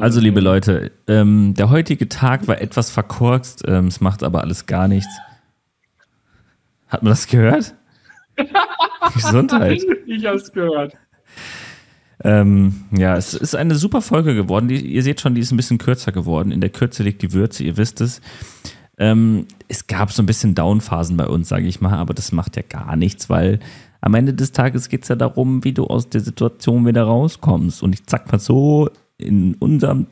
Also, liebe Leute, ähm, der heutige Tag war etwas verkorkst, ähm, es macht aber alles gar nichts. Hat man das gehört? Gesundheit. Ich hab's gehört. Ähm, ja, es ist eine super Folge geworden. Die, ihr seht schon, die ist ein bisschen kürzer geworden. In der Kürze liegt die Würze, ihr wisst es. Ähm, es gab so ein bisschen Downphasen bei uns, sage ich mal, aber das macht ja gar nichts, weil am Ende des Tages geht es ja darum, wie du aus der Situation wieder rauskommst. Und ich sag mal so, in unserem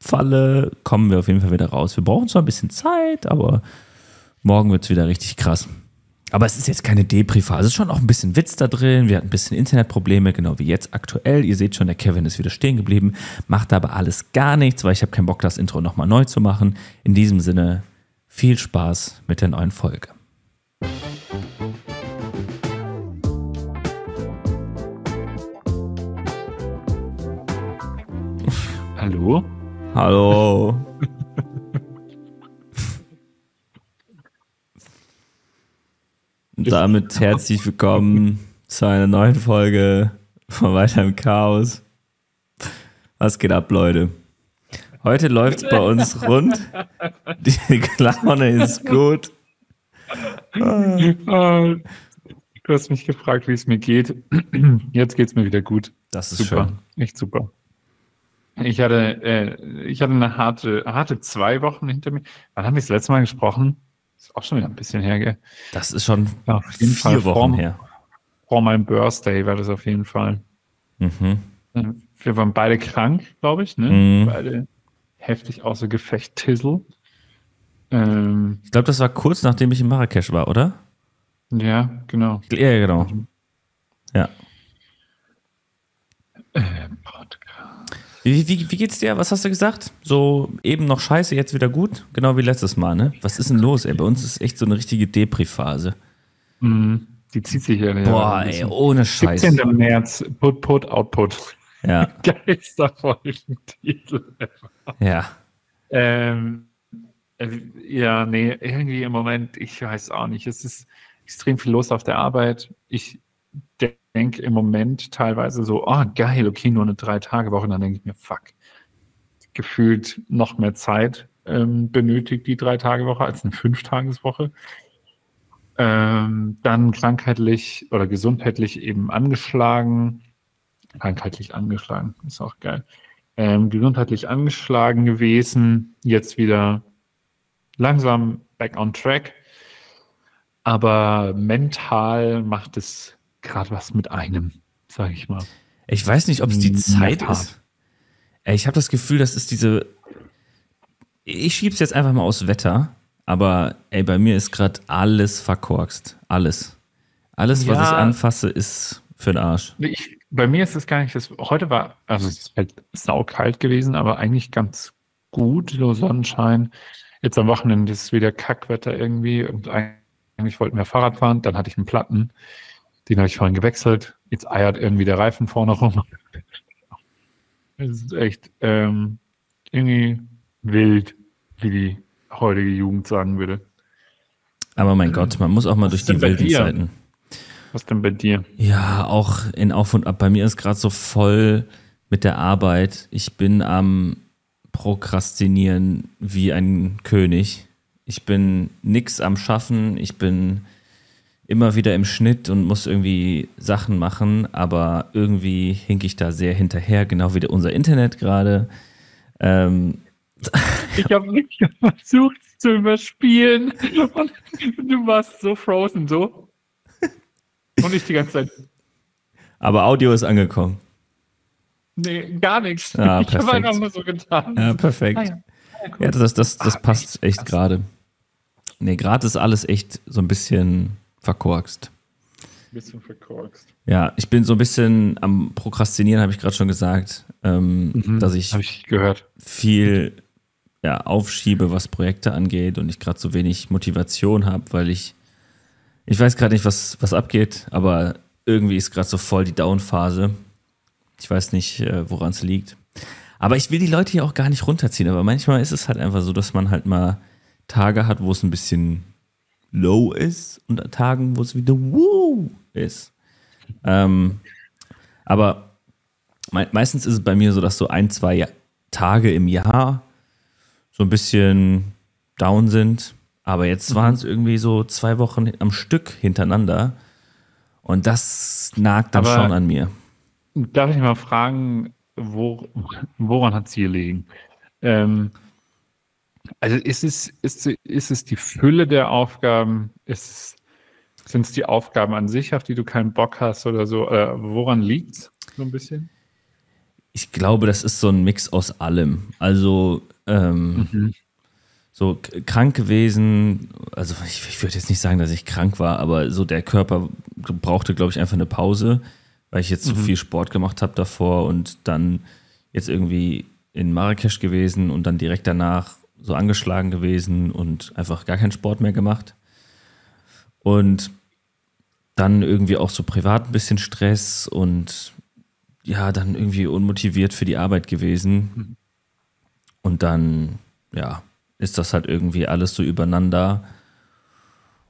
Falle kommen wir auf jeden Fall wieder raus. Wir brauchen zwar ein bisschen Zeit, aber morgen wird es wieder richtig krass. Aber es ist jetzt keine Depri-Phase. Es ist schon auch ein bisschen Witz da drin. Wir hatten ein bisschen Internetprobleme, genau wie jetzt aktuell. Ihr seht schon, der Kevin ist wieder stehen geblieben. Macht aber alles gar nichts, weil ich habe keinen Bock, das Intro nochmal neu zu machen. In diesem Sinne, viel Spaß mit der neuen Folge. Hallo? Hallo. Und damit herzlich willkommen zu einer neuen Folge von Weiter im Chaos. Was geht ab, Leute? Heute läuft es bei uns rund. Die Laune ist gut. Ah, Du hast mich gefragt, wie es mir geht. Jetzt geht's mir wieder gut. Das ist super. schön. Echt super. Ich hatte, äh, ich hatte eine harte, harte zwei Wochen hinter mir. Wann haben wir das letzte Mal gesprochen? Ist auch schon wieder ein bisschen her, gell? Das ist schon Ja, auf jeden vier Fall Wochen vor, her. vor meinem Birthday war das auf jeden Fall. Mhm. Wir waren beide krank, glaube ich, ne? Mhm. Beide heftig außer Gefecht Tissel. Ähm, Ich glaube, das war kurz nachdem ich in Marrakesch war, oder? ja, genau. Ja, genau. Ja. Äh. Wie, wie, wie geht's dir? Was hast du gesagt? So eben noch scheiße, jetzt wieder gut? Genau wie letztes Mal, ne? Was ist denn los, ey? Bei uns ist echt so eine richtige Depri-Phase. Mhm. Die zieht sich ja. Boah, ein ey, ohne Scheiß. 17. März, Put, Put, Output. Ja, Geilster Folgentitel. ja. Ähm, äh, ja, nee, irgendwie im Moment, ich weiß auch nicht. Es ist extrem viel los auf der Arbeit. Ich denke im Moment teilweise so, oh geil, okay, nur eine Drei-Tage-Woche. Dann denke ich mir, fuck, gefühlt noch mehr Zeit ähm, benötigt die Drei-Tage-Woche als eine Fünf-Tages-Woche. Ähm, dann krankheitlich oder gesundheitlich eben angeschlagen. Krankheitlich angeschlagen, ist auch geil. Ähm, gesundheitlich angeschlagen gewesen, jetzt wieder langsam back on track. Aber mental macht es gerade was mit einem, sage ich mal. Ich weiß nicht, ob es die Zeit ist. Ey, ich habe das Gefühl, das ist diese. Ich schieb's jetzt einfach mal aus Wetter, aber ey, bei mir ist gerade alles verkorkst. Alles. Alles, was Ja. ich anfasse, ist für den Arsch. Ich, bei mir ist es gar nicht das. Heute war, also es ist halt saukalt gewesen, aber eigentlich ganz gut, so Sonnenschein. Jetzt am Wochenende ist wieder Kackwetter irgendwie und eigentlich wollten wir Fahrrad fahren, dann hatte ich einen Platten, den habe ich vorhin gewechselt. Jetzt eiert irgendwie der Reifen vorne rum. Es ist echt ähm, irgendwie wild, wie die heutige Jugend sagen würde. Aber mein Gott, man muss auch mal Was durch die wilden? Zeiten. Was denn bei dir? Ja, auch in Auf und Ab. Bei mir ist gerade so voll mit der Arbeit. Ich bin am Prokrastinieren wie ein König. Ich bin nix am Schaffen. Ich bin immer wieder im Schnitt und muss irgendwie Sachen machen, aber irgendwie hink ich da sehr hinterher, genau wie unser Internet gerade. Ähm, Ich habe nicht versucht zu überspielen und du warst so frozen, so. Und ich die ganze Zeit, aber Audio ist angekommen. nee, gar nichts. Ah, ich habe einfach nur so getan. Ja, perfekt. Ah, ja. Ja, das, das, das Ah, passt echt gerade. Nee, gerade ist alles echt so ein bisschen verkorkst. Bisschen verkorkst. Ja, ich bin so ein bisschen am Prokrastinieren, habe ich gerade schon gesagt, ähm, dass ich ich gehört. viel ja, aufschiebe, was Projekte angeht und ich gerade so wenig Motivation habe, weil ich, ich weiß gerade nicht, was, was abgeht, aber irgendwie ist gerade so voll die Down-Phase. Ich weiß nicht, äh, woran es liegt. Aber ich will die Leute hier auch gar nicht runterziehen, aber manchmal ist es halt einfach so, dass man halt mal Tage hat, wo es ein bisschen low ist und an Tagen, wo es wieder woo ist. Ähm, aber me meistens ist es bei mir so, dass so ein, zwei Tage im Jahr so ein bisschen down sind. Aber jetzt waren es irgendwie so zwei Wochen am Stück hintereinander. Und das nagt dann Aber- schon an mir. Darf ich mal fragen, wo, woran hat es hier liegen? Ähm, also ist es, ist, ist es die Fülle der Aufgaben? Ist es, sind es die Aufgaben an sich, auf die du keinen Bock hast oder so? Oder woran liegt es so ein bisschen? Ich glaube, das ist so ein Mix aus allem. Also ähm, so k- krank gewesen, also ich, ich würde jetzt nicht sagen, dass ich krank war, aber so der Körper brauchte, glaube ich, einfach eine Pause, weil ich jetzt so viel Sport gemacht habe davor und dann jetzt irgendwie in Marrakesch gewesen und dann direkt danach so angeschlagen gewesen und einfach gar keinen Sport mehr gemacht. Und dann irgendwie auch so privat ein bisschen Stress und ja, dann irgendwie unmotiviert für die Arbeit gewesen. Und dann, ja, ist das halt irgendwie alles so übereinander.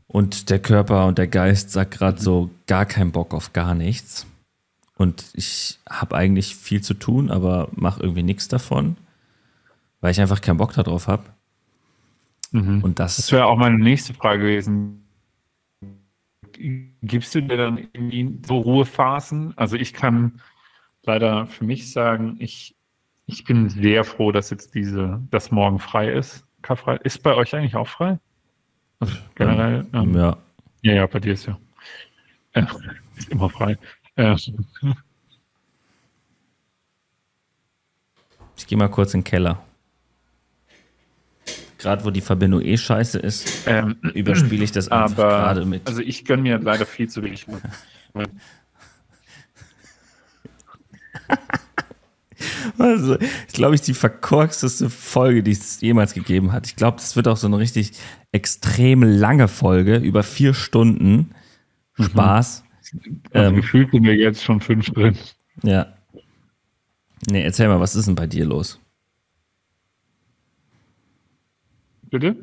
Und der Körper und der Geist sagt gerade so gar keinen Bock auf gar nichts. Und ich habe eigentlich viel zu tun, aber mache irgendwie nichts davon, weil ich einfach keinen Bock darauf habe. Und Das das, wäre auch meine nächste Frage gewesen. Gibst du dir dann irgendwie so Ruhephasen? Also ich kann leider für mich sagen, ich, ich bin sehr froh, dass jetzt diese, dass morgen frei ist. Karfrei. Ist bei euch eigentlich auch frei? Also generell? ähm, ja, ja, ja, bei dir ist ja. Äh, ist immer frei. Äh, ich gehe mal kurz in den Keller. Gerade wo die Verbindung eh scheiße ist, ähm, überspiele ich das einfach gerade mit. also ich gönne mir leider viel zu wenig. Also, ich glaube, ich die verkorksteste Folge, die es jemals gegeben hat. Ich glaube, das wird auch so eine richtig extrem lange Folge, über vier Stunden. Spaß. Also Ähm. gefühlt sind wir jetzt schon fünf drin. Ja. Nee, erzähl mal, was ist denn bei dir los? Bitte?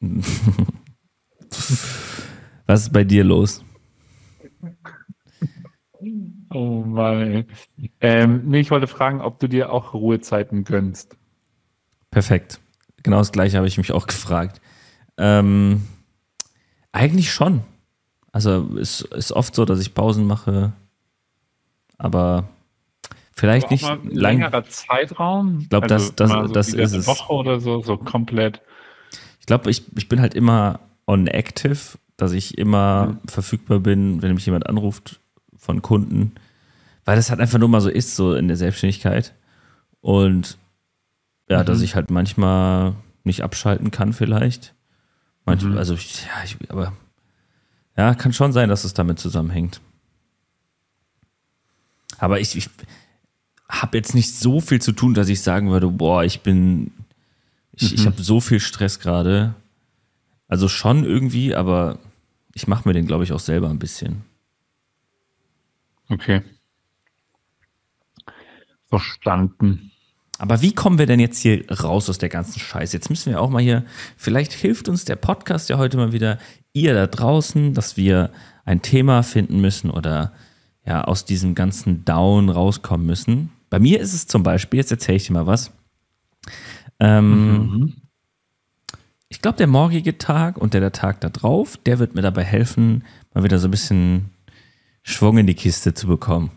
Was ist bei dir los? Oh Mann. Ähm, nee, ich wollte fragen, ob du dir auch Ruhezeiten gönnst. Perfekt. Genau das gleiche habe ich mich auch gefragt. Ähm, eigentlich schon. Also es ist oft so, dass ich Pausen mache, aber vielleicht Auch nicht lang. längerer Zeitraum. Ich glaub, das- das- das ist eine es. Woche oder so, so komplett. Ich glaube, ich, ich bin halt immer on active, dass ich immer Mhm. verfügbar bin, wenn mich jemand anruft von Kunden, weil das halt einfach nur mal so ist, so in der Selbstständigkeit. Und ja, dass Mhm. ich halt manchmal nicht abschalten kann, vielleicht. Manchmal, Mhm. also, ich, ja, ich, aber ja, kann schon sein, dass es damit zusammenhängt. Aber ich, ich habe jetzt nicht so viel zu tun, dass ich sagen würde, boah, ich bin, ich, ich Mhm. habe so viel Stress gerade. Also schon irgendwie, aber ich mache mir den, glaube ich, auch selber ein bisschen. Okay. Verstanden. Aber wie kommen wir denn jetzt hier raus aus der ganzen Scheiße? Jetzt müssen wir auch mal hier, vielleicht hilft uns der Podcast ja heute mal wieder, ihr da draußen, dass wir ein Thema finden müssen oder ja, aus diesem ganzen Down rauskommen müssen. Bei mir ist es zum Beispiel, jetzt erzähle ich dir mal was. Ähm, Ich glaube, der morgige Tag und der, der Tag da drauf, der wird mir dabei helfen, mal wieder so ein bisschen Schwung in die Kiste zu bekommen.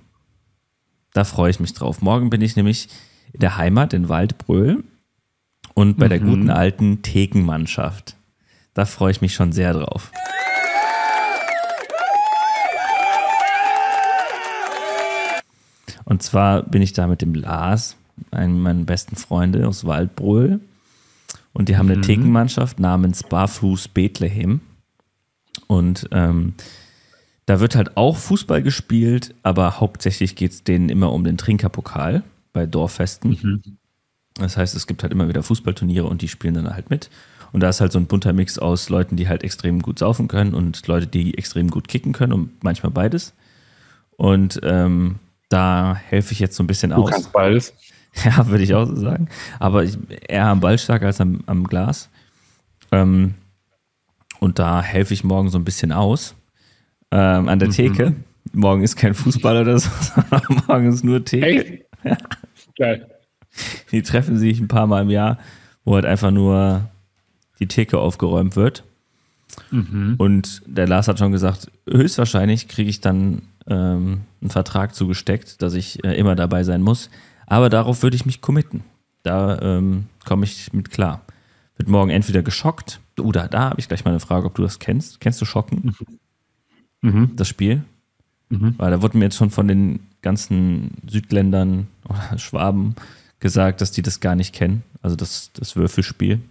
Da freue ich mich drauf. Morgen bin ich nämlich in der Heimat in Waldbröl und bei der guten alten Thekenmannschaft. Da freue ich mich schon sehr drauf. Und zwar bin ich da mit dem Lars, einem meiner besten Freunde aus Waldbröl. Und die haben eine Thekenmannschaft namens Barfuß Bethlehem. Und ähm, da wird halt auch Fußball gespielt, aber hauptsächlich geht es denen immer um den Trinkerpokal bei Dorffesten. Das heißt, es gibt halt immer wieder Fußballturniere und die spielen dann halt mit. Und da ist halt so ein bunter Mix aus Leuten, die halt extrem gut saufen können und Leute, die extrem gut kicken können und manchmal beides. Und ähm, da helfe ich jetzt so ein bisschen Du aus. kannst beides. Ja, würde ich auch so sagen. Aber ich, eher am Ball stark als am, am Glas. Ähm, und da helfe ich morgen so ein bisschen aus. Ähm, an der Theke. Morgen ist kein Fußball oder so, sondern morgen ist nur Theke. Echt? Geil. die treffen sich ein paar Mal im Jahr, wo halt einfach nur die Theke aufgeräumt wird. Mhm. Und der Lars hat schon gesagt, höchstwahrscheinlich kriege ich dann ähm, einen Vertrag zugesteckt, dass ich äh, immer dabei sein muss. Aber darauf würde ich mich committen. Da ähm, komme ich mit klar. Wird morgen entweder geschockt. Oh, da, habe ich gleich mal eine Frage, ob du das kennst. Kennst du Schocken? Mhm. Das Spiel? Mhm. Weil da wurde mir jetzt schon von den ganzen Südländern oder Schwaben gesagt, dass die das gar nicht kennen. Also das, das Würfelspiel.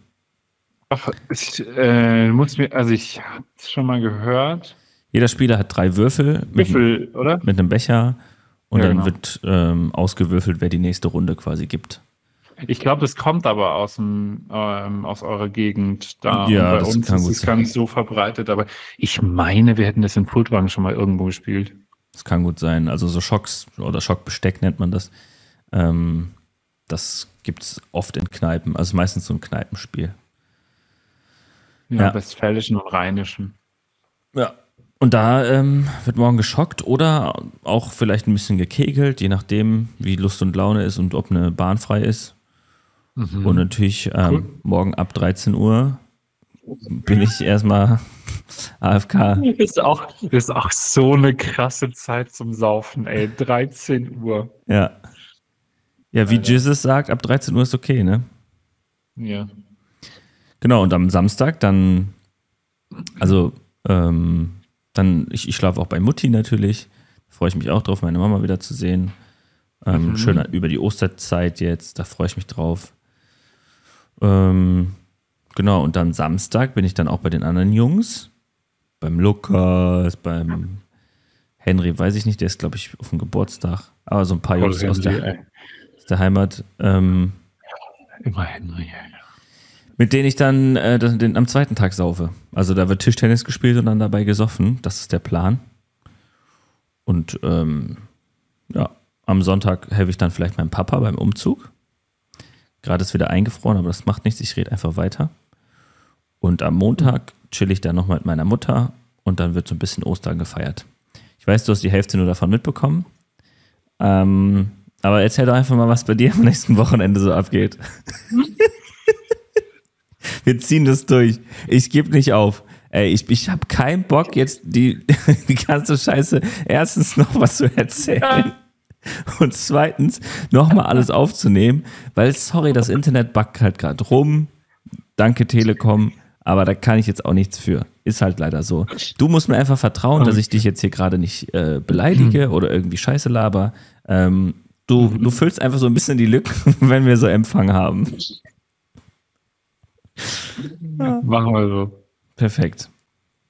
Ach, ich äh, muss mir, also ich habe es schon mal gehört. Jeder Spieler hat drei Würfel. Würfel, mit, oder? Mit einem Becher. Und ja, dann genau. wird ähm, ausgewürfelt, wer die nächste Runde quasi gibt. Ich glaube, das kommt aber aus, dem, ähm, aus eurer Gegend da. Ja, bei uns ist es gar nicht so verbreitet, aber ich meine, wir hätten das in Pultwagen schon mal irgendwo gespielt. Das kann gut sein. Also so Schocks oder Schockbesteck nennt man das. Ähm, das gibt es oft in Kneipen. Also meistens so ein Kneipenspiel. Ja, ja. westfälischen und rheinischen. Ja. Und da ähm, wird morgen geschockt oder auch vielleicht ein bisschen gekegelt, je nachdem, wie Lust und Laune ist und ob eine Bahn frei ist. Mhm. Und natürlich ähm, cool. morgen ab 13 Uhr bin ich erstmal AFK. Das ist, auch, ist auch so eine krasse Zeit zum Saufen, ey. 13 Uhr. Ja. Ja, wie Jesus sagt, ab 13 Uhr ist okay, ne? Ja. Genau, und am Samstag dann, also, ähm, dann, ich, ich schlafe auch bei Mutti natürlich. Da freue ich mich auch drauf, meine Mama wieder zu sehen. Ähm, mhm. Schön über die Osterzeit jetzt, da freue ich mich drauf. Ähm, genau, und dann Samstag bin ich dann auch bei den anderen Jungs. Beim Lukas, beim Henry, weiß ich nicht, der ist, glaube ich, auf dem Geburtstag. Aber so ein paar Jungs aus der, aus der, Heimat. Ähm, Immer Henry, ja. Mit denen ich dann äh, den, am zweiten Tag saufe. Also da wird Tischtennis gespielt und dann dabei gesoffen. Das ist der Plan. Und ähm, ja, am Sonntag helfe ich dann vielleicht meinem Papa beim Umzug. Gerade ist wieder eingefroren, aber das macht nichts. Ich rede einfach weiter. Und am Montag chill ich dann noch mit meiner Mutter und dann wird so ein bisschen Ostern gefeiert. Ich weiß, du hast die Hälfte nur davon mitbekommen. Ähm, aber erzähl doch einfach mal, was bei dir am nächsten Wochenende so abgeht. Wir ziehen das durch. Ich gebe nicht auf. Ey, ich, ich habe keinen Bock, jetzt die, die ganze Scheiße erstens noch was zu erzählen. Und zweitens nochmal alles aufzunehmen, weil, sorry, das Internet backt halt gerade rum. Danke, Telekom. Aber da kann ich jetzt auch nichts für. Ist halt leider so. Du musst mir einfach vertrauen, dass ich dich jetzt hier gerade nicht äh, beleidige oder irgendwie Scheiße laber. Ähm, du, du füllst einfach so ein bisschen die Lücken, wenn wir so Empfang haben. Machen wir so. Perfekt.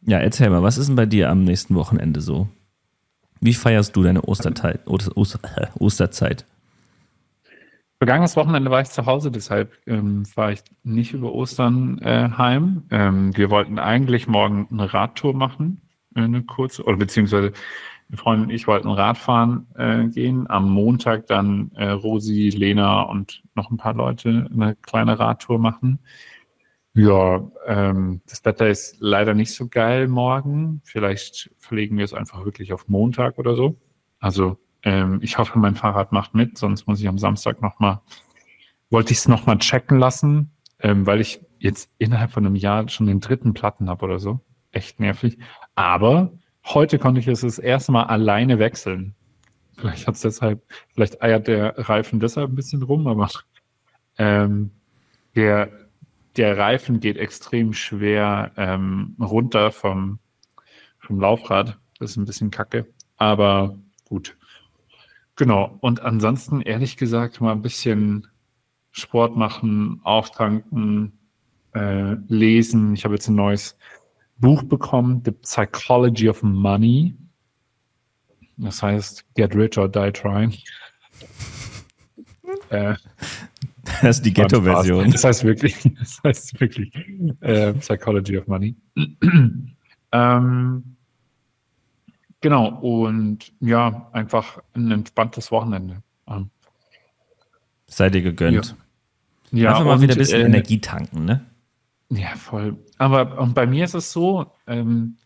Ja, erzähl mal, was ist denn bei dir am nächsten Wochenende so? Wie feierst du deine Osterzeit? Oster, Osterzeit? Vergangenes Wochenende war ich zu Hause, deshalb ähm, war ich nicht über Ostern äh, heim. Ähm, wir wollten eigentlich morgen eine Radtour machen, äh, eine kurze, oder beziehungsweise eine Freundin und ich wollten Radfahren äh, gehen. Am Montag dann äh, Rosi, Lena und noch ein paar Leute eine kleine Radtour machen. Ja, ähm, das Wetter ist leider nicht so geil morgen. Vielleicht verlegen wir es einfach wirklich auf Montag oder so. Also ähm, ich hoffe, mein Fahrrad macht mit, sonst muss ich am Samstag nochmal, wollte ich es nochmal checken lassen, ähm, weil ich jetzt innerhalb von einem Jahr schon den dritten Platten habe oder so. Echt nervig. Aber heute konnte ich es das erste Mal alleine wechseln. Vielleicht hat es deshalb, vielleicht eiert der Reifen deshalb ein bisschen rum, aber ähm, der der Reifen geht extrem schwer ähm, runter vom, vom Laufrad. Das ist ein bisschen kacke, aber gut. Genau. Und ansonsten, ehrlich gesagt, mal ein bisschen Sport machen, auftanken, äh, lesen. Ich habe jetzt ein neues Buch bekommen, The Psychology of Money. Das heißt, Get Rich or Die Trying. äh, Das ist die Ghetto-Version. Das heißt wirklich, das heißt wirklich äh, Psychology of Money. ähm, genau, und ja, einfach ein entspanntes Wochenende. Ähm, Sei dir gegönnt. Ja, ja einfach mal und, wieder ein bisschen äh, Energie tanken, ne? Ja, voll. Aber und bei mir ist es so, ähm,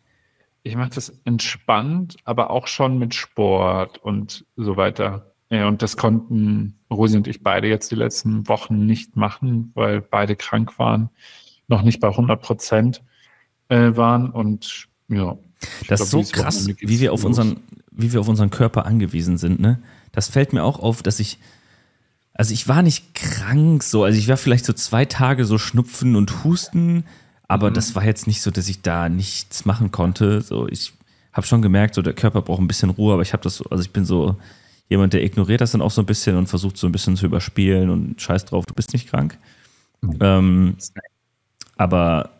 ich mache das entspannt, aber auch schon mit Sport und so weiter. Ja, und das konnten Rosi und ich beide jetzt die letzten Wochen nicht machen, weil beide krank waren, noch nicht bei 100 Prozent äh, waren und ja. Das ist so krass, wie wir auf unseren, wie wir auf unseren Körper angewiesen sind, ne? Das fällt mir auch auf, dass ich, also ich war nicht krank so, also ich war vielleicht so zwei Tage so Schnupfen und Husten, aber mhm. das war jetzt nicht so, dass ich da nichts machen konnte. So, ich habe schon gemerkt, so der Körper braucht ein bisschen Ruhe, aber ich habe das, also ich bin so jemand, der ignoriert das dann auch so ein bisschen und versucht so ein bisschen zu überspielen und scheiß drauf, du bist nicht krank. Mhm. Ähm, aber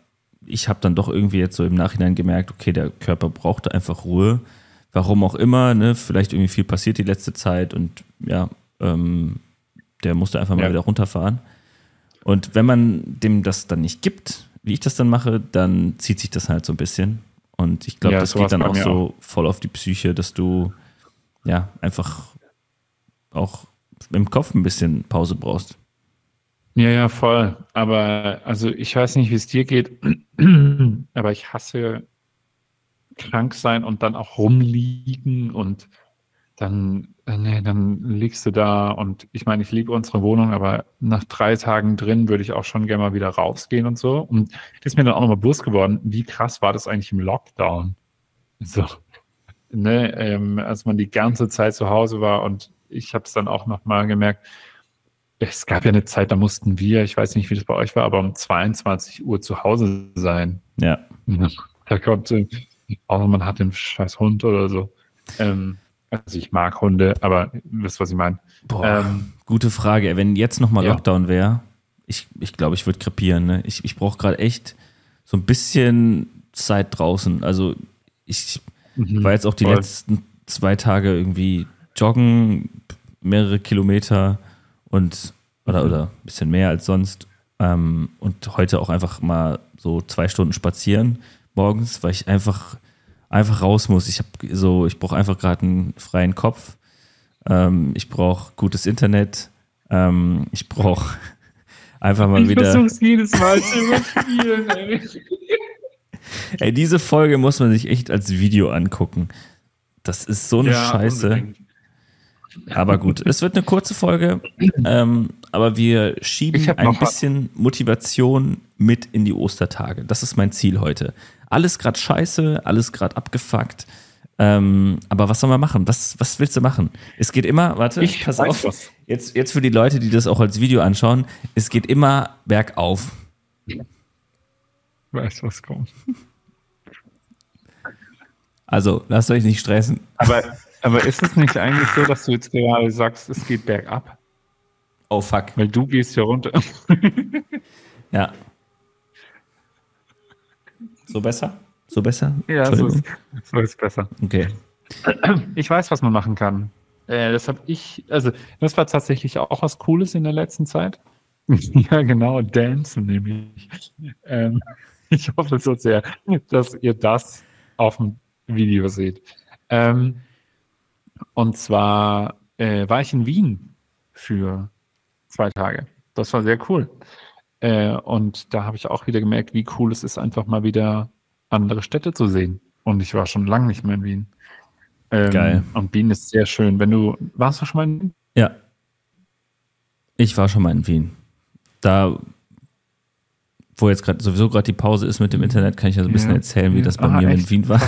ich habe dann doch irgendwie jetzt so im Nachhinein gemerkt, okay, der Körper brauchte einfach Ruhe. Warum auch immer, ne? Vielleicht irgendwie viel passiert die letzte Zeit und ja, ähm, der musste einfach mal ja. wieder runterfahren. Und wenn man dem das dann nicht gibt, wie ich das dann mache, dann zieht sich das halt so ein bisschen. Und ich glaube, ja, das geht dann auch so auch. voll auf die Psyche, dass du ja einfach auch im Kopf ein bisschen Pause brauchst. Ja, ja, voll. Aber also ich weiß nicht, wie es dir geht, aber ich hasse krank sein und dann auch rumliegen und dann, äh, nee, dann liegst du da und ich meine, ich liebe unsere Wohnung, aber nach drei Tagen drin würde ich auch schon gerne mal wieder rausgehen und so. Und das ist mir dann auch nochmal bewusst geworden, wie krass war das eigentlich im Lockdown? So, ne, ähm, als man die ganze Zeit zu Hause war und ich habe es dann auch nochmal gemerkt, es gab ja eine Zeit, da mussten wir, ich weiß nicht, wie das bei euch war, aber um 22 Uhr zu Hause sein. Ja. Da konnte, auch man hat den scheiß Hund oder so. Ähm, also ich mag Hunde, aber wisst, was ich meine. Ähm, gute Frage. Wenn jetzt nochmal ja. Lockdown wäre, ich, ich glaube, ich würde krepieren. Ne? Ich, ich brauche gerade echt so ein bisschen Zeit draußen. Also ich mhm, war jetzt auch die voll. letzten zwei Tage irgendwie joggen, mehrere Kilometer und oder, mhm. oder ein bisschen mehr als sonst. Ähm, und heute auch einfach mal so zwei Stunden spazieren morgens, weil ich einfach, einfach raus muss. Ich habe so, ich brauche einfach gerade einen freien Kopf. Ähm, ich brauche gutes Internet. Ähm, ich brauche einfach mal ich wieder. Ich versuche jedes Mal zu überspielen, ey. ey. diese Folge muss man sich echt als Video angucken. Das ist so eine ja, Scheiße. Unbedingt. Aber gut, es wird eine kurze Folge, ähm, aber wir schieben ein bisschen was. Motivation mit in die Ostertage. Das ist mein Ziel heute. Alles gerade scheiße, alles gerade abgefuckt. Ähm, aber was soll man machen? Was, was willst du machen? Es geht immer, warte, ich pass auf. Was. Jetzt, jetzt für die Leute, die das auch als Video anschauen, es geht immer bergauf. Weiß, was kommt. Also, lasst euch nicht stressen. Aber aber ist es nicht eigentlich so, dass du jetzt gerade sagst, es geht bergab? Oh fuck. Weil du gehst hier runter. ja. So besser? So besser? Ja, so ist, so ist besser. Okay. Ich weiß, was man machen kann. Äh, das habe ich, also das war tatsächlich auch was Cooles in der letzten Zeit. ja, genau, Dancen nämlich. Ähm, ich hoffe so sehr, dass ihr das auf dem Video seht. Ähm, und zwar äh, war ich in Wien für zwei Tage. Das war sehr cool. Äh, und da habe ich auch wieder gemerkt, wie cool es ist, einfach mal wieder andere Städte zu sehen. Und ich war schon lange nicht mehr in Wien. Ähm, Geil. Und Wien ist sehr schön. Wenn du, warst du schon mal in Wien? Ja. Ich war schon mal in Wien. Da, wo jetzt gerade sowieso gerade die Pause ist mit dem Internet, kann ich ja so ein bisschen ja. erzählen, wie das bei Aha, mir echt? in Wien war.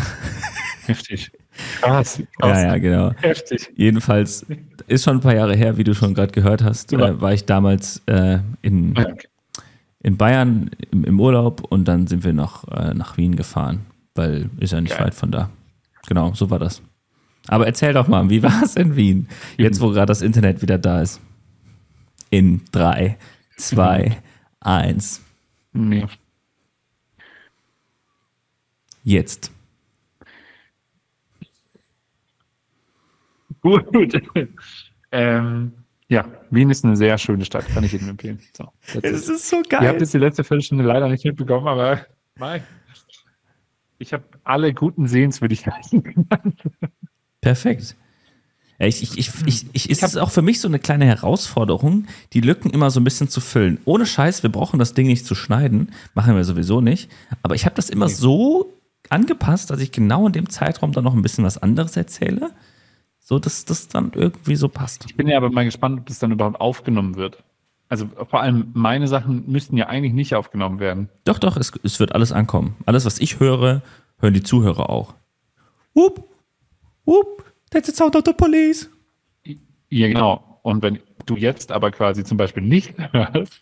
Heftig. Krass, krass. Ja, ja, genau. Heftig. Jedenfalls ist schon ein paar Jahre her, wie du schon gerade gehört hast, ja. äh, war ich damals äh, in, in Bayern im, im, Urlaub und dann sind wir noch äh, nach Wien gefahren, weil ist ja nicht Geil. weit von da. Genau, so war das. Aber erzähl doch mal, wie war es in Wien, jetzt wo gerade das Internet wieder da ist? In drei, zwei, eins. Nee. Jetzt. Gut. ähm, ja, Wien ist eine sehr schöne Stadt, kann ich Ihnen empfehlen. So, es ist so geil. Ihr habt jetzt die letzte Viertelstunde leider nicht mitbekommen, aber mein, ich habe alle guten Sehenswürdigkeiten genannt. Perfekt. ich, ich, ich, ich, ich, ist es auch für mich so eine kleine Herausforderung, die Lücken immer so ein bisschen zu füllen. Ohne Scheiß, wir brauchen das Ding nicht zu schneiden, machen wir sowieso nicht. Aber ich habe das immer so angepasst, dass ich genau in dem Zeitraum dann noch ein bisschen was anderes erzähle So, dass das dann irgendwie so passt. Ich bin ja aber mal gespannt, ob das dann überhaupt aufgenommen wird. Also vor allem meine Sachen müssten ja eigentlich nicht aufgenommen werden. Doch, doch, es, es wird alles ankommen. Alles, was ich höre, hören die Zuhörer auch. Whoop, whoop, that's the sound of the police. Ja, genau. Und wenn du jetzt aber quasi zum Beispiel nicht hörst,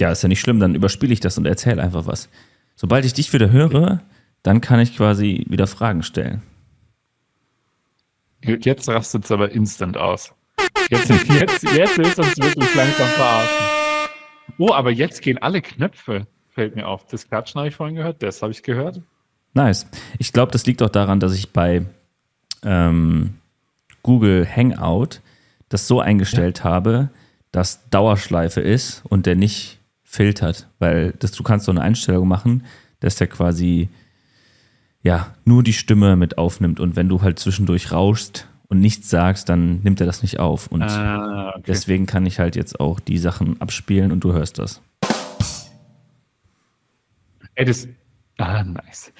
Ja, ist ja nicht schlimm, dann überspiele ich das und erzähle einfach was. Sobald ich dich wieder höre, dann kann ich quasi wieder Fragen stellen. Jetzt rastet es aber instant aus. Jetzt, jetzt, jetzt ist uns wirklich langsam verarschen. Oh, aber jetzt gehen alle Knöpfe, fällt mir auf. Das Klatschen habe ich vorhin gehört, das habe ich gehört. Nice. Ich glaube, das liegt auch daran, dass ich bei ähm, Google Hangout das so eingestellt habe, dass Dauerschleife ist und der nicht filtert, weil das, du kannst so eine Einstellung machen, dass der quasi ja nur die Stimme mit aufnimmt und wenn du halt zwischendurch rauschst und nichts sagst, dann nimmt er das nicht auf und Ah, okay. deswegen kann ich halt jetzt auch die Sachen abspielen und du hörst das. Ey, das, ah, nice.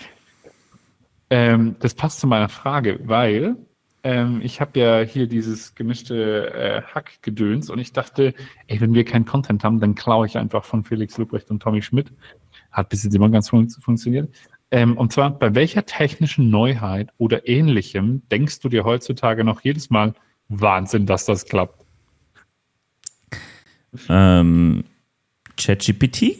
Ähm, das passt zu meiner Frage, weil ähm, ich habe ja hier dieses gemischte äh, Hackgedöns und ich dachte, ey, wenn wir keinen Content haben, dann klaue ich einfach von Felix Lubrecht und Tommy Schmidt. Hat bis jetzt immer ganz fun funktioniert. Ähm, und zwar, bei welcher technischen Neuheit oder ähnlichem denkst du dir heutzutage noch jedes Mal, Wahnsinn, dass das klappt? Ähm, ChatGPT?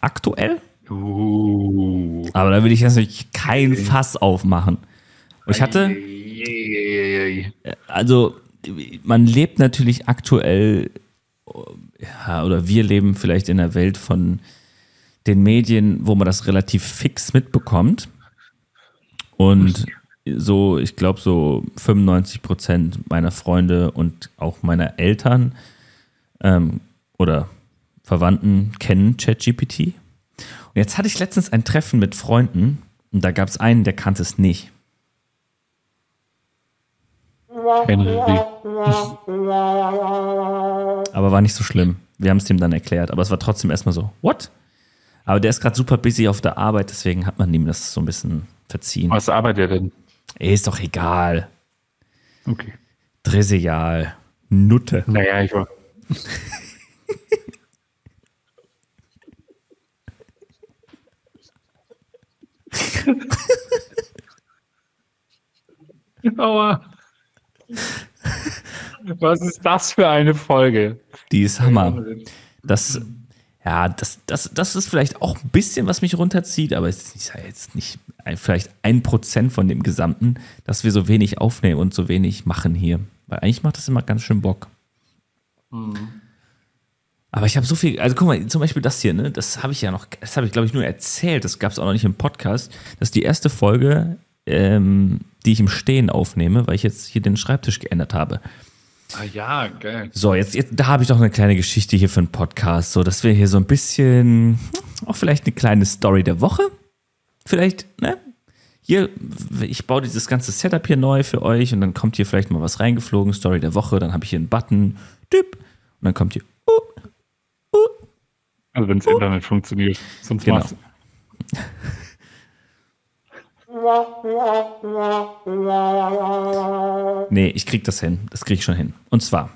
Aktuell? Uh. Aber da will ich jetzt natürlich kein Fass aufmachen. Ich hatte, also man lebt natürlich aktuell, ja, oder wir leben vielleicht in einer Welt von den Medien, wo man das relativ fix mitbekommt. Und so, ich glaube, so 95 Prozent meiner Freunde und auch meiner Eltern ähm, oder Verwandten kennen ChatGPT. Und jetzt hatte ich letztens ein Treffen mit Freunden und da gab es einen, der kannte es nicht. Henry. Aber war nicht so schlimm. Wir haben es dem dann erklärt. Aber es war trotzdem erstmal so, what? Aber der ist gerade super busy auf der Arbeit, deswegen hat man ihm das so ein bisschen verziehen. Was arbeitet er denn? Ist doch egal. Okay. Trivial. Nutte. Naja, ich war. Aua. Was ist das für eine Folge? Die ist Hammer. Das, ja, das, das, das ist vielleicht auch ein bisschen, was mich runterzieht, aber es ist ja jetzt nicht ein, vielleicht ein Prozent von dem Gesamten, dass wir so wenig aufnehmen und so wenig machen hier. Weil eigentlich macht das immer ganz schön Bock. Aber ich habe so viel, also guck mal, zum Beispiel das hier, ne, das habe ich ja noch, das habe ich glaube ich nur erzählt, das gab es auch noch nicht im Podcast. Das ist die erste Folge, ähm, die ich im Stehen aufnehme, weil ich jetzt hier den Schreibtisch geändert habe. Ah ja, geil. So, jetzt, jetzt da habe ich doch eine kleine Geschichte hier für einen Podcast, so dass wir hier so ein bisschen, auch vielleicht eine kleine Story der Woche. Vielleicht, ne? Hier, ich baue dieses ganze Setup hier neu für euch und dann kommt hier vielleicht mal was reingeflogen, Story der Woche, dann habe ich hier einen Button, düpp, und dann kommt hier, uh, Also wenn das Internet funktioniert. Sonst Genau. machst Nee, ich krieg das hin. Das krieg ich schon hin. Und zwar,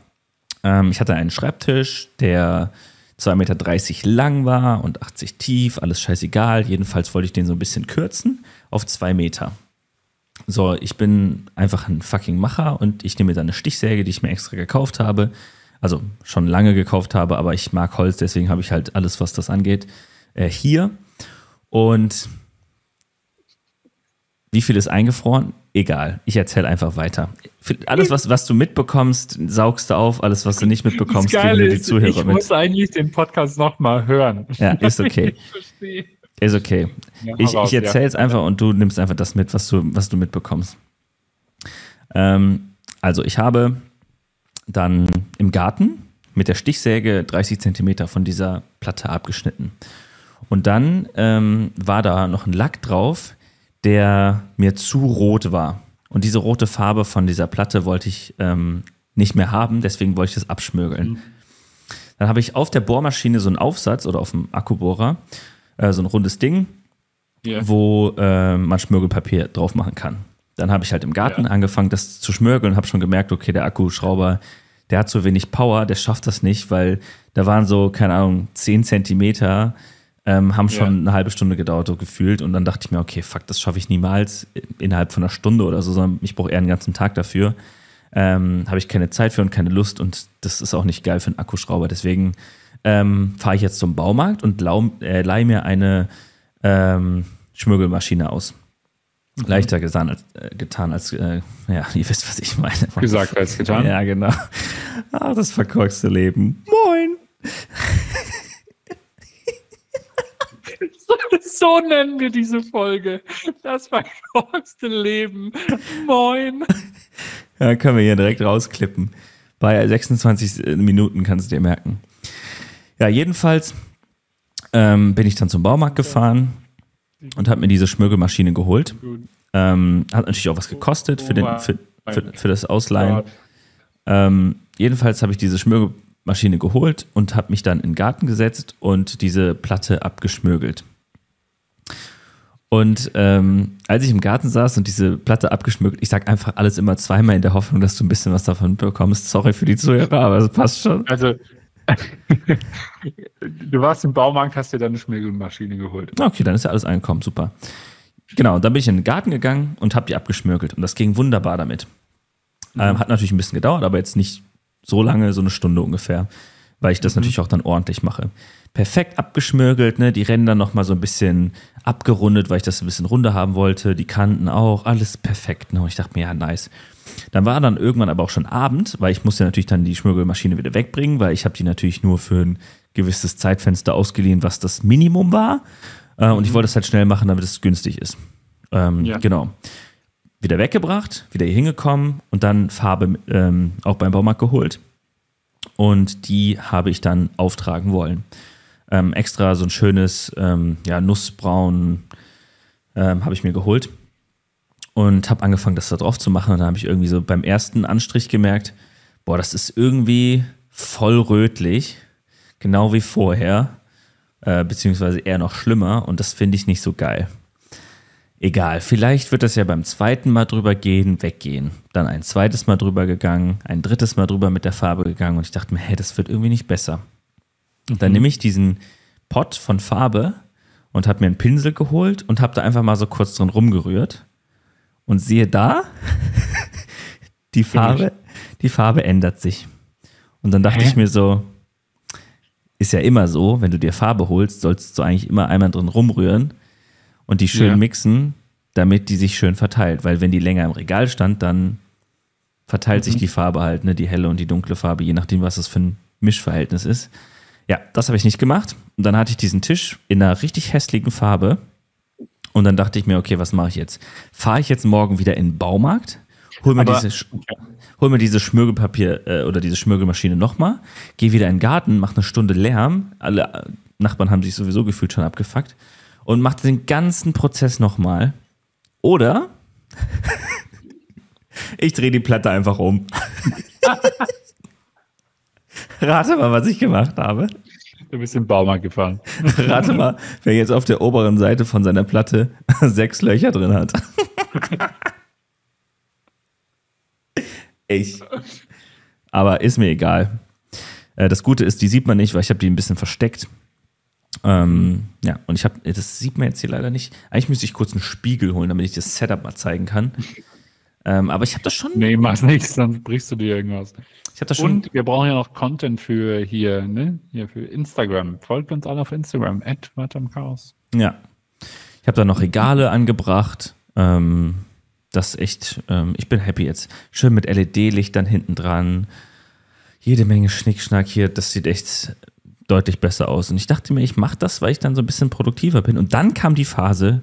ähm, ich hatte einen Schreibtisch, der 2,30 Meter lang war und 80 tief, alles scheißegal. Jedenfalls wollte ich den so ein bisschen kürzen auf 2 Meter. So, ich bin einfach ein fucking Macher und ich nehme mir dann eine Stichsäge, die ich mir extra gekauft habe. Also schon lange gekauft habe, aber ich mag Holz, deswegen habe ich halt alles, was das angeht, äh, hier. Und wie viel ist eingefroren? Egal. Ich erzähle einfach weiter. Alles, was, was du mitbekommst, saugst du auf. Alles, was du nicht mitbekommst, geben dir die Zuhörer ich mit. muss eigentlich den Podcast nochmal hören. Ja, ist okay. Ich. Ist okay. Ja, Ich, ich erzähle es einfach und du nimmst einfach das mit, was du, was du mitbekommst. Ähm, also, ich habe dann im Garten mit der Stichsäge 30 Zentimeter von dieser Platte abgeschnitten. Und dann ähm, war da noch ein Lack drauf, der mir zu rot war. Und diese rote Farbe von dieser Platte wollte ich ähm, nicht mehr haben, deswegen wollte ich das abschmögeln. Dann habe ich auf der Bohrmaschine so einen Aufsatz oder auf dem Akkubohrer äh, so ein rundes Ding, Ja. wo äh, man Schmirgelpapier drauf machen kann. Dann habe ich halt im Garten ja. angefangen, das zu schmörgeln und habe schon gemerkt, okay, der Akkuschrauber, der hat zu wenig Power, der schafft das nicht, weil da waren so, keine Ahnung, 10 Zentimeter, ähm, haben schon ja. eine halbe Stunde gedauert, so gefühlt. Und dann dachte ich mir, okay, fuck, das schaffe ich niemals innerhalb von einer Stunde oder so, sondern ich brauche eher einen ganzen Tag dafür. Ähm, habe ich keine Zeit für und keine Lust und das ist auch nicht geil für einen Akkuschrauber. Deswegen ähm, fahre ich jetzt zum Baumarkt und äh, leihe mir eine ähm, Schmögelmaschine aus. Mhm. Leichter getan als, äh, getan als äh, ja, ihr wisst, was ich meine. Gesagt als getan. Ja, genau. Ach, das verkorkste Leben. Moin. So nennen wir diese Folge. Das verkorkste Leben. Moin. Ja, können wir hier direkt rausklippen. Bei 26 Minuten kannst du dir merken. Ja, jedenfalls ähm, bin ich dann zum Baumarkt gefahren und habe mir diese Schmögelmaschine geholt. Ähm, hat natürlich auch was gekostet für, den, für, für, für das Ausleihen. Ähm, jedenfalls habe ich diese Schmögelmaschine geholt und habe mich dann in den Garten gesetzt und diese Platte abgeschmögelt. Und ähm, als ich im Garten saß und diese Platte abgeschmückt, ich sage einfach alles immer zweimal in der Hoffnung, dass du ein bisschen was davon bekommst. Sorry für die Zuhörer, aber es passt schon. Also, du warst im Baumarkt, hast dir dann eine Schmirgelmaschine geholt. Okay, dann ist ja alles angekommen, super. Genau, dann bin ich in den Garten gegangen und habe die abgeschmürgelt und das ging wunderbar damit. Mhm. Ähm, hat natürlich ein bisschen gedauert, aber jetzt nicht so lange, so eine Stunde ungefähr, weil ich das mhm. natürlich auch dann ordentlich mache perfekt abgeschmürgelt, ne? Die Ränder noch mal so ein bisschen abgerundet, weil ich das ein bisschen runder haben wollte. Die Kanten auch, alles perfekt. Ne? Und ich dachte mir, ja, nice. Dann war dann irgendwann aber auch schon Abend, weil ich musste natürlich dann die Schmürgelmaschine wieder wegbringen, weil ich habe die natürlich nur für ein gewisses Zeitfenster ausgeliehen, was das Minimum war. Äh, und ich mhm. wollte es halt schnell machen, damit es günstig ist. Ähm, ja. Genau. Wieder weggebracht, wieder hier hingekommen und dann Farbe ähm, auch beim Baumarkt geholt. Und die habe ich dann auftragen wollen ähm, extra so ein schönes ähm, ja, Nussbraun ähm, habe ich mir geholt und habe angefangen, das da drauf zu machen. Und dann habe ich irgendwie so beim ersten Anstrich gemerkt, boah, das ist irgendwie voll rötlich, genau wie vorher, äh, beziehungsweise eher noch schlimmer. Und das finde ich nicht so geil. Egal, vielleicht wird das ja beim zweiten Mal drüber gehen, weggehen. Dann ein zweites Mal drüber gegangen, ein drittes Mal drüber mit der Farbe gegangen und ich dachte mir, hey, das wird irgendwie nicht besser. Und dann mhm. nehme ich diesen Pot von Farbe und habe mir einen Pinsel geholt und habe da einfach mal so kurz drin rumgerührt. Und siehe da, die Farbe, die Farbe ändert sich. Und dann dachte Hä? ich mir so, ist ja immer so, wenn du dir Farbe holst, sollst du eigentlich immer einmal drin rumrühren und die schön ja. mixen, damit die sich schön verteilt. Weil wenn die länger im Regal stand, dann verteilt mhm. sich die Farbe halt, ne, die helle und die dunkle Farbe, je nachdem, was das für ein Mischverhältnis ist. Ja, das habe ich nicht gemacht. Und dann hatte ich diesen Tisch in einer richtig hässlichen Farbe. Und dann dachte ich mir, okay, was mache ich jetzt? Fahre ich jetzt morgen wieder in den Baumarkt? Hol mir, Aber, diese, hol mir dieses Schmürgelpapier äh, oder diese Schmürgelmaschine nochmal, gehe wieder in den Garten, mache eine Stunde Lärm. Alle äh, Nachbarn haben sich sowieso gefühlt schon abgefuckt. Und mache den ganzen Prozess nochmal. Oder ich drehe die Platte einfach um. Rate mal, was ich gemacht habe. Du bist im Baumarkt gefahren. Rate mal, wer jetzt auf der oberen Seite von seiner Platte sechs Löcher drin hat. ich. Aber ist mir egal. Äh, das Gute ist, die sieht man nicht, weil ich habe die ein bisschen versteckt. Ähm, ja, und ich habe, das sieht man jetzt hier leider nicht. Eigentlich müsste ich kurz einen Spiegel holen, damit ich das Setup mal zeigen kann. Ähm, aber ich habe das schon. Nee, mach nichts, dann brichst du dir irgendwas. Ich habe das schon. Und wir brauchen ja noch Content für hier, ne? Hier für Instagram. Folgt uns alle auf Instagram, at Chaos. Ja. Ich habe da noch Regale angebracht. Ähm, das echt, ähm, ich bin happy jetzt. Schön mit LED-Lichtern hinten dran. Jede Menge Schnickschnack hier. Das sieht echt deutlich besser aus. Und ich dachte mir, ich mache das, weil ich dann so ein bisschen produktiver bin. Und dann kam die Phase,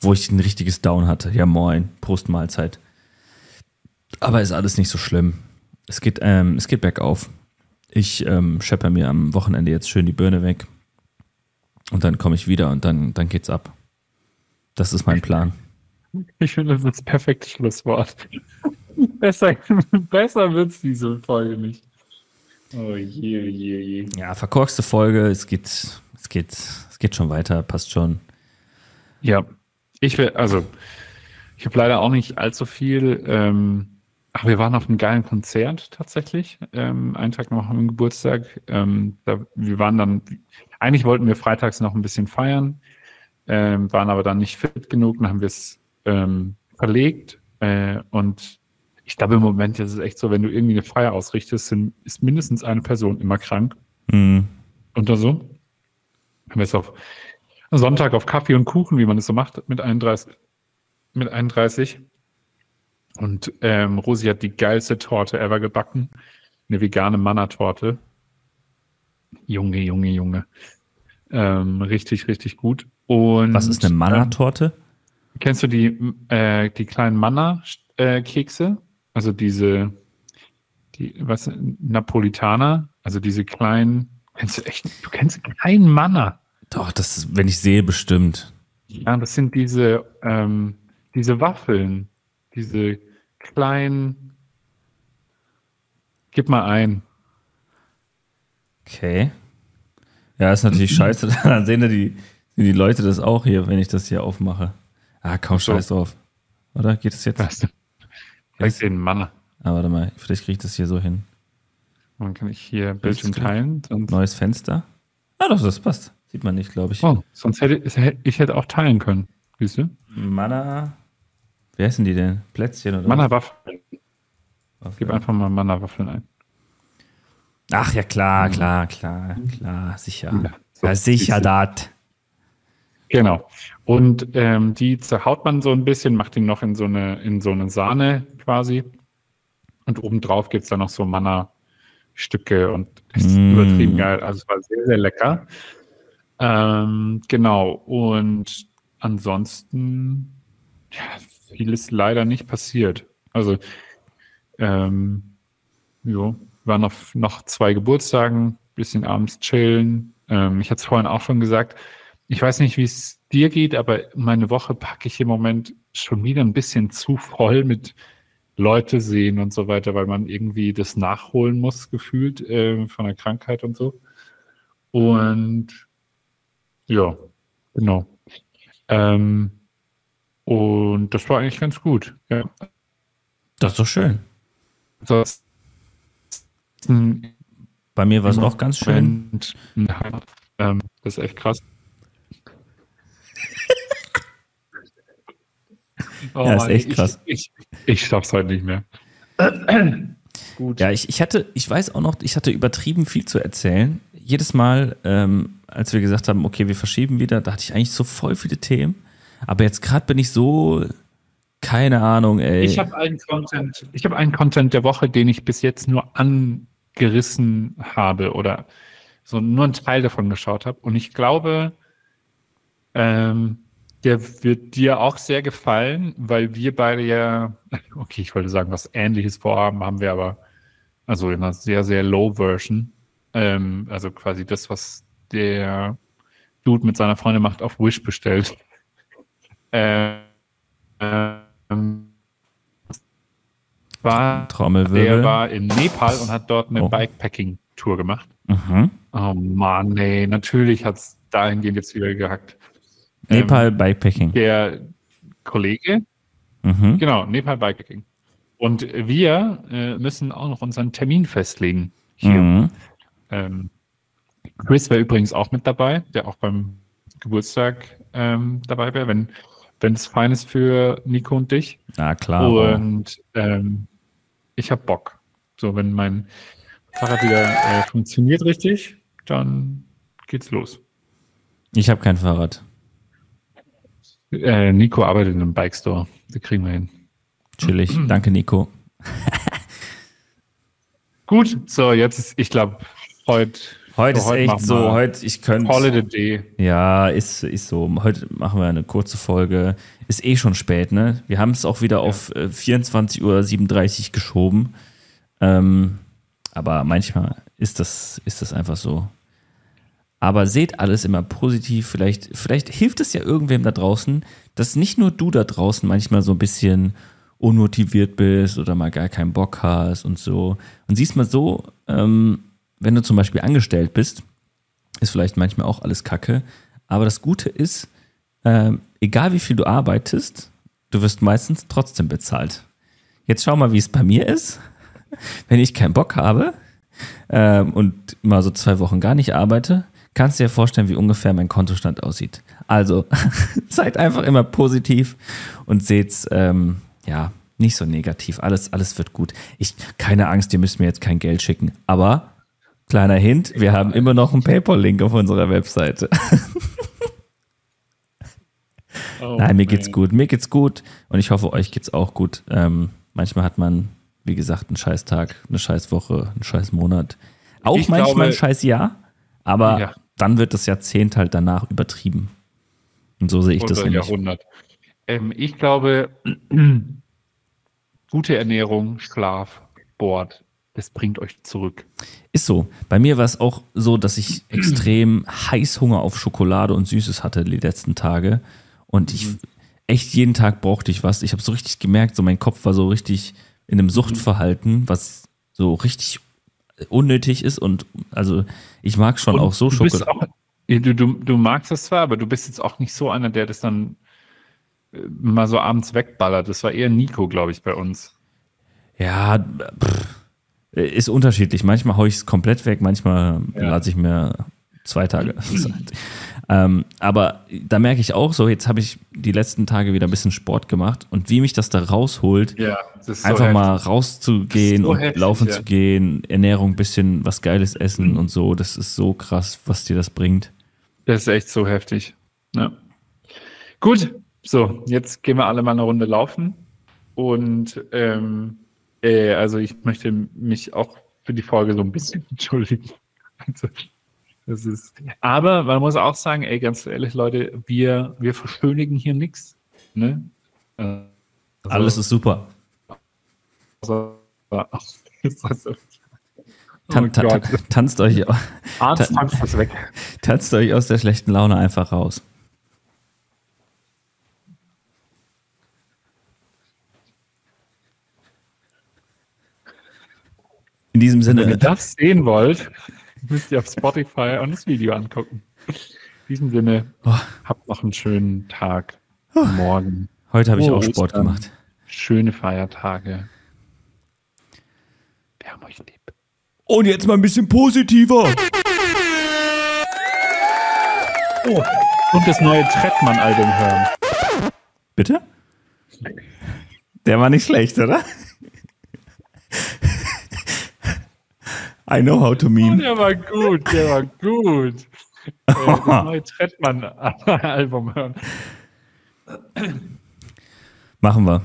wo ich ein richtiges Down hatte. Ja, moin, Prost Mahlzeit. Aber ist alles nicht so schlimm. Es geht, ähm, es geht bergauf. Ich ähm, schepper mir am Wochenende jetzt schön die Birne weg. Und dann komme ich wieder und dann, dann geht's ab. Das ist mein Plan. Ich finde, das ist das perfekte Schlusswort. besser besser wird es diese Folge nicht. Oh je, je, je. Ja, verkorkste Folge. Es geht, es geht, es geht schon weiter. Passt schon. Ja, ich will, also Ich habe leider auch nicht allzu viel. Ähm, ach, wir waren auf einem geilen Konzert tatsächlich. Ähm, einen Tag noch am Geburtstag. Ähm, da, wir waren dann, eigentlich wollten wir freitags noch ein bisschen feiern, ähm, waren aber dann nicht fit genug. Dann haben wir es ähm, verlegt. Äh, und ich glaube, im Moment ist es echt so, wenn du irgendwie eine Feier ausrichtest, sind, ist mindestens eine Person immer krank. Mhm. Oder so. Haben wir es auf Sonntag auf Kaffee und Kuchen, wie man es so macht, mit 31. Mit 31. Und ähm, Rosi hat die geilste Torte ever gebacken. Eine vegane Manna-Torte. Junge, Junge, Junge. Ähm, richtig, richtig gut. Und, Was ist eine Manna-Torte? Ähm, kennst du die, äh, die kleinen Manna-Kekse? also diese, die, was, Napolitaner? Also diese kleinen, kennst du echt, du kennst keinen Manna. Doch, das, ist, wenn ich sehe, bestimmt. Ja, das sind diese, ähm, diese Waffeln, diese kleinen. Gib mal ein. Okay. Ja, ist natürlich scheiße. Dann sehen die, sehen die Leute das auch hier, wenn ich das hier aufmache. Ah, kaum scheiß drauf. Oder? Geht es jetzt? Das, Zeig den Mann. Ah, warte mal, vielleicht kriege ich das hier so hin. Dann kann ich hier Bildschirm teilen. Neues Fenster. Ah, doch, das passt. Sieht man nicht, glaube ich. Oh, sonst hätte ich hätte auch teilen können. Siehst du? Mana. Wer sind die denn? Plätzchen oder? Mana Waffeln. Okay. Gib einfach mal Mana Waffeln ein. Ach ja, klar, klar, klar, klar, sicher. Ja, so ja sicher dat. Genau. Und ähm, die zerhaut man so ein bisschen, macht die noch in so eine, in so eine Sahne quasi. Und obendrauf gibt es dann noch so Manna-Stücke und es ist mm. übertrieben geil. Also es war sehr, sehr lecker. Ähm, genau. Und ansonsten, ja, viel ist leider nicht passiert. Also, ähm, jo, waren noch, noch zwei Geburtstagen, bisschen abends chillen. Ähm, ich hatte es vorhin auch schon gesagt. Ich weiß nicht, wie es dir geht, aber meine Woche packe ich im Moment schon wieder ein bisschen zu voll mit Leute sehen und so weiter, weil man irgendwie das nachholen muss, gefühlt äh, von der Krankheit und so. Und ja, genau. Ähm, und das war eigentlich ganz gut. Ja. Das ist doch schön. Das, Bei mir war es auch ganz schön. Ähm, das ist echt krass. oh, ja, ist echt krass. Ich, ich, ich schaff's heute nicht mehr. Gut. Ja, ich, ich hatte, ich weiß auch noch, ich hatte übertrieben viel zu erzählen. Jedes Mal, ähm, als wir gesagt haben, okay, wir verschieben wieder, da hatte ich eigentlich so voll viele Themen. Aber jetzt gerade bin ich so, keine Ahnung, ey. Ich habe einen Content, einen Content der Woche, den ich bis jetzt nur angerissen habe oder so nur einen Teil davon geschaut habe. Und ich glaube, ähm, der wird dir auch sehr gefallen, weil wir beide ja, okay, ich wollte sagen, was ähnliches vorhaben, haben wir aber, also in einer sehr, sehr low Version. Ähm, also quasi das, was der Dude mit seiner Freundin macht, auf Wish bestellt. Ähm, war, der war in Nepal und hat dort eine oh. Bikepacking-Tour gemacht. Mhm. Oh Mann, nee, natürlich hat es dahingehend jetzt wieder gehackt. Nepal ähm, Bikepacking. Der Kollege, mhm. genau, Nepal Bikepacking. Und wir äh, müssen auch noch unseren Termin festlegen hier. Mhm. Ähm, Chris wäre übrigens auch mit dabei, der auch beim Geburtstag ähm, dabei wäre, wenn wenn es fein ist für Nico und dich. Na klar. Und ähm, ich habe Bock. So, wenn mein Fahrrad wieder äh, funktioniert richtig, dann geht's los. Ich habe kein Fahrrad. Äh, Nico arbeitet in einem Bike Store. Das kriegen wir hin. Chillig. Danke, Nico. Gut, so jetzt ist, ich glaube, heute. Heute ist heute echt so, heute, ich könnte. Holiday Day. Ja, ist, ist so. Heute machen wir eine kurze Folge. Ist eh schon spät, ne? Wir haben es auch wieder ja. auf äh, 24.37 Uhr geschoben. Ähm, aber manchmal ist das, ist das einfach so. Aber seht alles immer positiv. Vielleicht, vielleicht hilft es ja irgendwem da draußen, dass nicht nur du da draußen manchmal so ein bisschen unmotiviert bist oder mal gar keinen Bock hast und so. Und siehst mal so, ähm, wenn du zum Beispiel angestellt bist, ist vielleicht manchmal auch alles Kacke. Aber das Gute ist, ähm, egal wie viel du arbeitest, du wirst meistens trotzdem bezahlt. Jetzt schau mal, wie es bei mir ist. Wenn ich keinen Bock habe ähm, und mal so zwei Wochen gar nicht arbeite, kannst du dir vorstellen, wie ungefähr mein Kontostand aussieht. Also seid einfach immer positiv und seht's ähm, ja nicht so negativ. Alles, alles wird gut. Ich keine Angst, ihr müsst mir jetzt kein Geld schicken. Aber kleiner Hint, wir haben immer noch einen PayPal-Link auf unserer Webseite. Oh, Nein, mir geht's gut. Mir geht's gut und ich hoffe, euch geht's auch gut. Ähm, manchmal hat man, wie gesagt, einen scheiß Tag, eine scheiß Woche, einen scheiß Monat. Auch ich manchmal glaube, ein scheiß Jahr, aber ja. dann wird das Jahrzehnt halt danach übertrieben. Und so sehe ich das nämlich. Jahrhundert. Ähm, ich glaube, gute Ernährung, Schlaf, Sport, das bringt euch zurück. Ist so. Bei mir war es auch so, dass ich extrem Heißhunger auf Schokolade und Süßes hatte die letzten Tage. Und ich mhm. echt jeden Tag brauchte ich was. Ich habe so richtig gemerkt, so mein Kopf war so richtig in einem Suchtverhalten, was so richtig unnötig ist. Und also ich mag schon und auch so Schokolade. Du, du, du magst das zwar, aber du bist jetzt auch nicht so einer, der das dann äh, mal so abends wegballert. Das war eher Nico, glaube ich, bei uns. Ja, pff, ist unterschiedlich. Manchmal haue ich es komplett weg, manchmal ja. lasse ich mir zwei Tage. Ähm, aber da merke ich auch so, jetzt habe ich die letzten Tage wieder ein bisschen Sport gemacht und wie mich das da rausholt, ja, so einfach heftig. mal rauszugehen so und heftig, laufen ja. zu gehen, Ernährung, ein bisschen was Geiles essen mhm. und so, das ist so krass, was dir das bringt. Das ist echt so heftig. Ja. Gut, so, jetzt gehen wir alle mal eine Runde laufen und ähm, äh, also ich möchte mich auch für die Folge so ein bisschen entschuldigen. Also, das ist, aber man muss auch sagen, ey, ganz ehrlich, Leute, wir, wir verschönigen hier nichts. Ne? Also, Alles ist super. Also, Tan oh ta tanzt euch, tanzt tanzt euch aus der schlechten Laune einfach raus. In diesem Sinne. Wenn ihr das sehen wollt, müsst ihr auf Spotify und das Video angucken. In diesem Sinne, oh. habt noch einen schönen Tag. Oh. Morgen. Heute habe ich oh, auch Sport Ostern. gemacht. Schöne Feiertage. Wir haben euch lieb. Und jetzt mal ein bisschen positiver. Oh, und das neue Trettmann-Album hören. Bitte? Der war nicht schlecht, oder? I know how to meme. Oh, der war gut, der war gut. äh, das neue Trettmann-Album hören. Machen wir.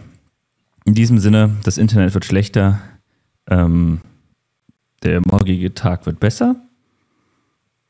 In diesem Sinne, das Internet wird schlechter. Ähm, der morgige Tag wird besser.